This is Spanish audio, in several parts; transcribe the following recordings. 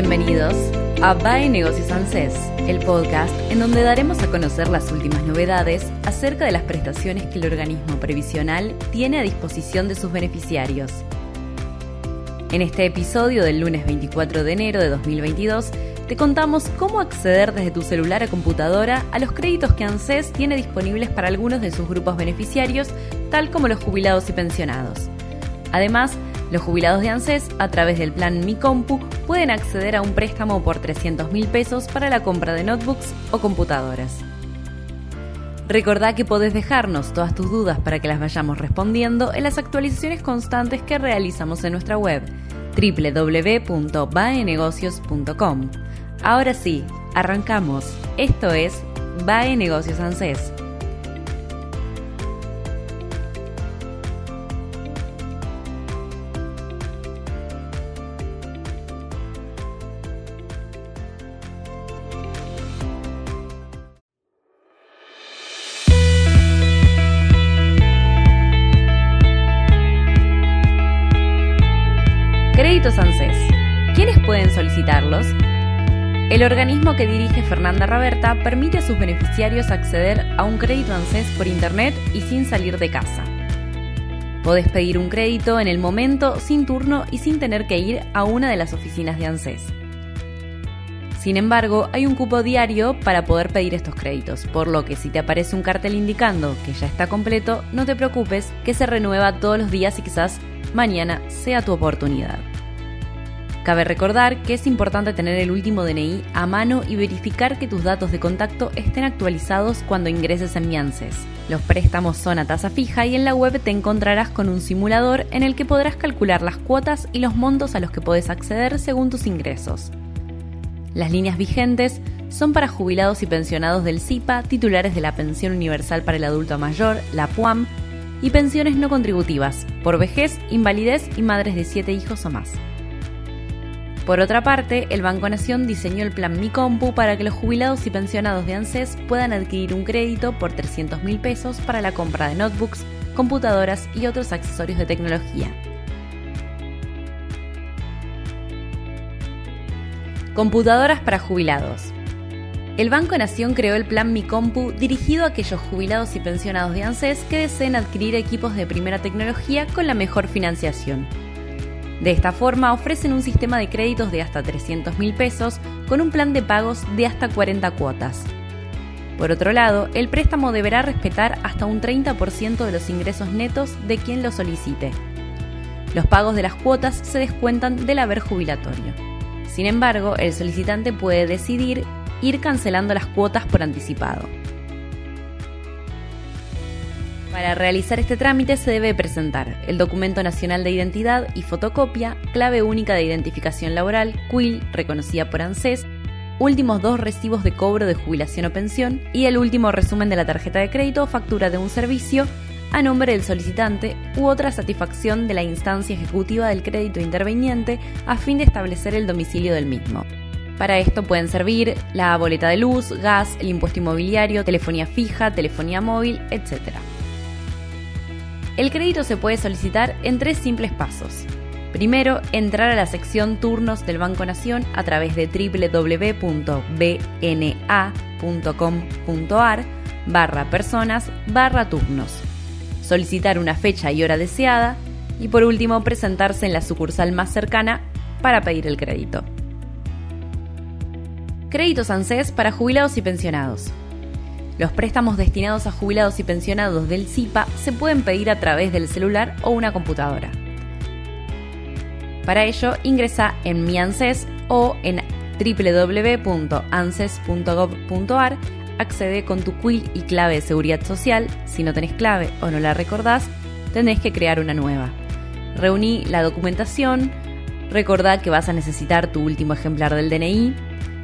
Bienvenidos a BAE Negocios ANSES, el podcast en donde daremos a conocer las últimas novedades acerca de las prestaciones que el organismo previsional tiene a disposición de sus beneficiarios. En este episodio del lunes 24 de enero de 2022, te contamos cómo acceder desde tu celular a computadora a los créditos que ANSES tiene disponibles para algunos de sus grupos beneficiarios, tal como los jubilados y pensionados. Además, los jubilados de ANSES, a través del plan Mi Compu, pueden acceder a un préstamo por 300 mil pesos para la compra de notebooks o computadoras. Recordá que podés dejarnos todas tus dudas para que las vayamos respondiendo en las actualizaciones constantes que realizamos en nuestra web www.baenegocios.com. Ahora sí, arrancamos. Esto es Bae Negocios ANSES. Créditos ANSES. ¿Quiénes pueden solicitarlos? El organismo que dirige Fernanda Raberta permite a sus beneficiarios acceder a un crédito ANSES por Internet y sin salir de casa. Podés pedir un crédito en el momento, sin turno y sin tener que ir a una de las oficinas de ANSES. Sin embargo, hay un cupo diario para poder pedir estos créditos, por lo que si te aparece un cartel indicando que ya está completo, no te preocupes, que se renueva todos los días y quizás mañana sea tu oportunidad. Cabe recordar que es importante tener el último DNI a mano y verificar que tus datos de contacto estén actualizados cuando ingreses en Miances. Los préstamos son a tasa fija y en la web te encontrarás con un simulador en el que podrás calcular las cuotas y los montos a los que puedes acceder según tus ingresos. Las líneas vigentes son para jubilados y pensionados del CIPA, titulares de la Pensión Universal para el Adulto Mayor, la PUAM, y pensiones no contributivas, por vejez, invalidez y madres de 7 hijos o más. Por otra parte, el Banco Nación diseñó el plan Mi Compu para que los jubilados y pensionados de ANSES puedan adquirir un crédito por 300 mil pesos para la compra de notebooks, computadoras y otros accesorios de tecnología. Computadoras para jubilados. El Banco Nación creó el plan Mi Compu dirigido a aquellos jubilados y pensionados de ANSES que deseen adquirir equipos de primera tecnología con la mejor financiación. De esta forma ofrecen un sistema de créditos de hasta 300 mil pesos con un plan de pagos de hasta 40 cuotas. Por otro lado, el préstamo deberá respetar hasta un 30% de los ingresos netos de quien lo solicite. Los pagos de las cuotas se descuentan del haber jubilatorio. Sin embargo, el solicitante puede decidir ir cancelando las cuotas por anticipado. Para realizar este trámite se debe presentar el documento nacional de identidad y fotocopia, clave única de identificación laboral, QUIL, reconocida por ANSES, últimos dos recibos de cobro de jubilación o pensión y el último resumen de la tarjeta de crédito o factura de un servicio a nombre del solicitante u otra satisfacción de la instancia ejecutiva del crédito interveniente a fin de establecer el domicilio del mismo. Para esto pueden servir la boleta de luz, gas, el impuesto inmobiliario, telefonía fija, telefonía móvil, etc. El crédito se puede solicitar en tres simples pasos. Primero, entrar a la sección Turnos del Banco Nación a través de www.bna.com.ar barra personas barra turnos. Solicitar una fecha y hora deseada y por último presentarse en la sucursal más cercana para pedir el crédito. Créditos ANSES para jubilados y pensionados. Los préstamos destinados a jubilados y pensionados del CIPA se pueden pedir a través del celular o una computadora. Para ello, ingresa en Mi ANSES o en www.anses.gov.ar accede con tu quill y clave de seguridad social. Si no tenés clave o no la recordás, tenés que crear una nueva. Reuní la documentación, recordá que vas a necesitar tu último ejemplar del DNI.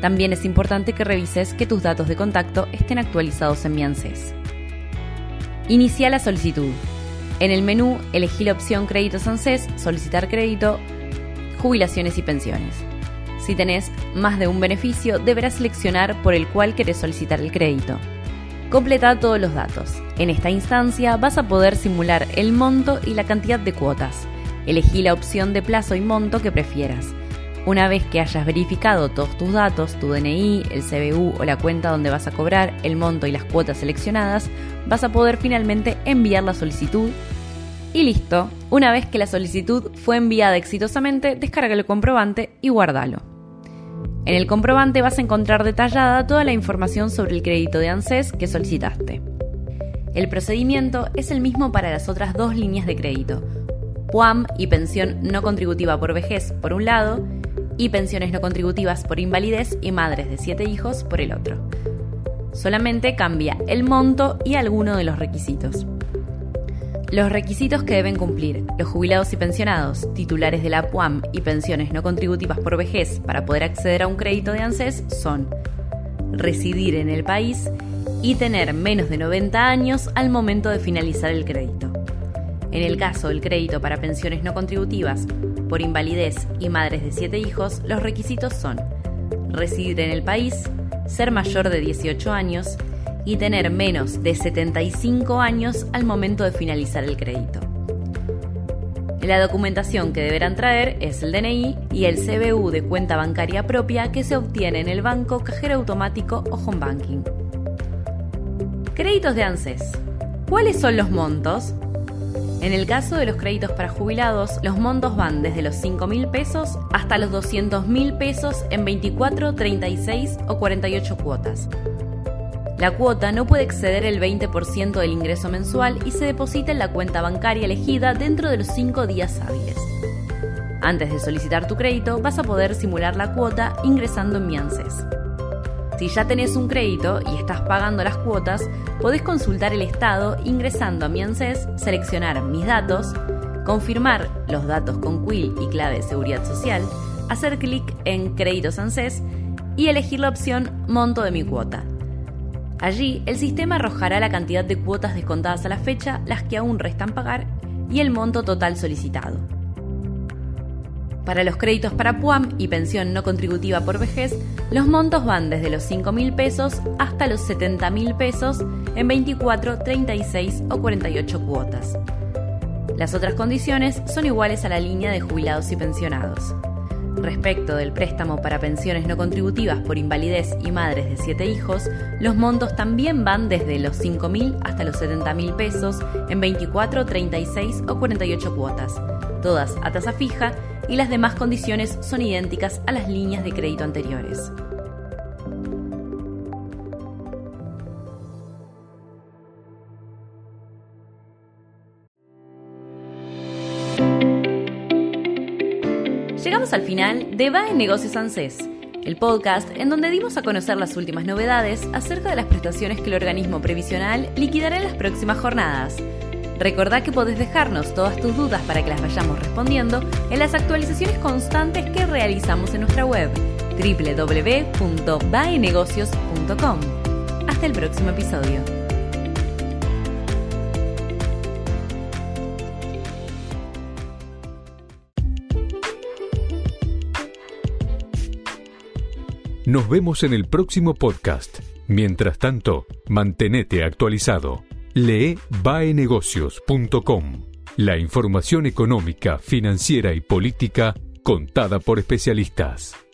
También es importante que revises que tus datos de contacto estén actualizados en mi. Inicia la solicitud. En el menú elegí la opción Créditos ANSES, Solicitar crédito, Jubilaciones y pensiones. Si tenés más de un beneficio, deberás seleccionar por el cual querés solicitar el crédito. Completa todos los datos. En esta instancia vas a poder simular el monto y la cantidad de cuotas. Elegí la opción de plazo y monto que prefieras. Una vez que hayas verificado todos tus datos, tu DNI, el CBU o la cuenta donde vas a cobrar, el monto y las cuotas seleccionadas, vas a poder finalmente enviar la solicitud. Y listo, una vez que la solicitud fue enviada exitosamente, descarga el comprobante y guárdalo. En el comprobante vas a encontrar detallada toda la información sobre el crédito de ANSES que solicitaste. El procedimiento es el mismo para las otras dos líneas de crédito, PUAM y pensión no contributiva por vejez por un lado, y pensiones no contributivas por invalidez y madres de siete hijos por el otro. Solamente cambia el monto y alguno de los requisitos. Los requisitos que deben cumplir los jubilados y pensionados, titulares de la PUAM y pensiones no contributivas por vejez para poder acceder a un crédito de ANSES son residir en el país y tener menos de 90 años al momento de finalizar el crédito. En el caso del crédito para pensiones no contributivas por invalidez y madres de 7 hijos, los requisitos son residir en el país, ser mayor de 18 años y tener menos de 75 años al momento de finalizar el crédito. La documentación que deberán traer es el DNI y el CBU de cuenta bancaria propia que se obtiene en el banco, cajero automático o home banking. Créditos de ANSES. ¿Cuáles son los montos? En el caso de los créditos para jubilados, los montos van desde los 5 mil pesos hasta los 200 mil pesos en 24, 36 o 48 cuotas. La cuota no puede exceder el 20% del ingreso mensual y se deposita en la cuenta bancaria elegida dentro de los 5 días hábiles. Antes de solicitar tu crédito, vas a poder simular la cuota ingresando en mi ANSES. Si ya tenés un crédito y estás pagando las cuotas, podés consultar el estado ingresando a mi ANSES, seleccionar mis datos, confirmar los datos con quill y clave de seguridad social, hacer clic en Créditos ANSES y elegir la opción Monto de mi cuota Allí, el sistema arrojará la cantidad de cuotas descontadas a la fecha, las que aún restan pagar y el monto total solicitado. Para los créditos para PUAM y pensión no contributiva por vejez, los montos van desde los 5 mil pesos hasta los 70 mil pesos en 24, 36 o 48 cuotas. Las otras condiciones son iguales a la línea de jubilados y pensionados. Respecto del préstamo para pensiones no contributivas por invalidez y madres de 7 hijos, los montos también van desde los 5.000 hasta los 70.000 pesos en 24, 36 o 48 cuotas, todas a tasa fija y las demás condiciones son idénticas a las líneas de crédito anteriores. Llegamos al final de Va en Negocios ANSES, el podcast en donde dimos a conocer las últimas novedades acerca de las prestaciones que el organismo previsional liquidará en las próximas jornadas. Recordá que podés dejarnos todas tus dudas para que las vayamos respondiendo en las actualizaciones constantes que realizamos en nuestra web www.baenegocios.com. Hasta el próximo episodio. Nos vemos en el próximo podcast. Mientras tanto, mantenete actualizado. Lee baenegocios.com. La información económica, financiera y política contada por especialistas.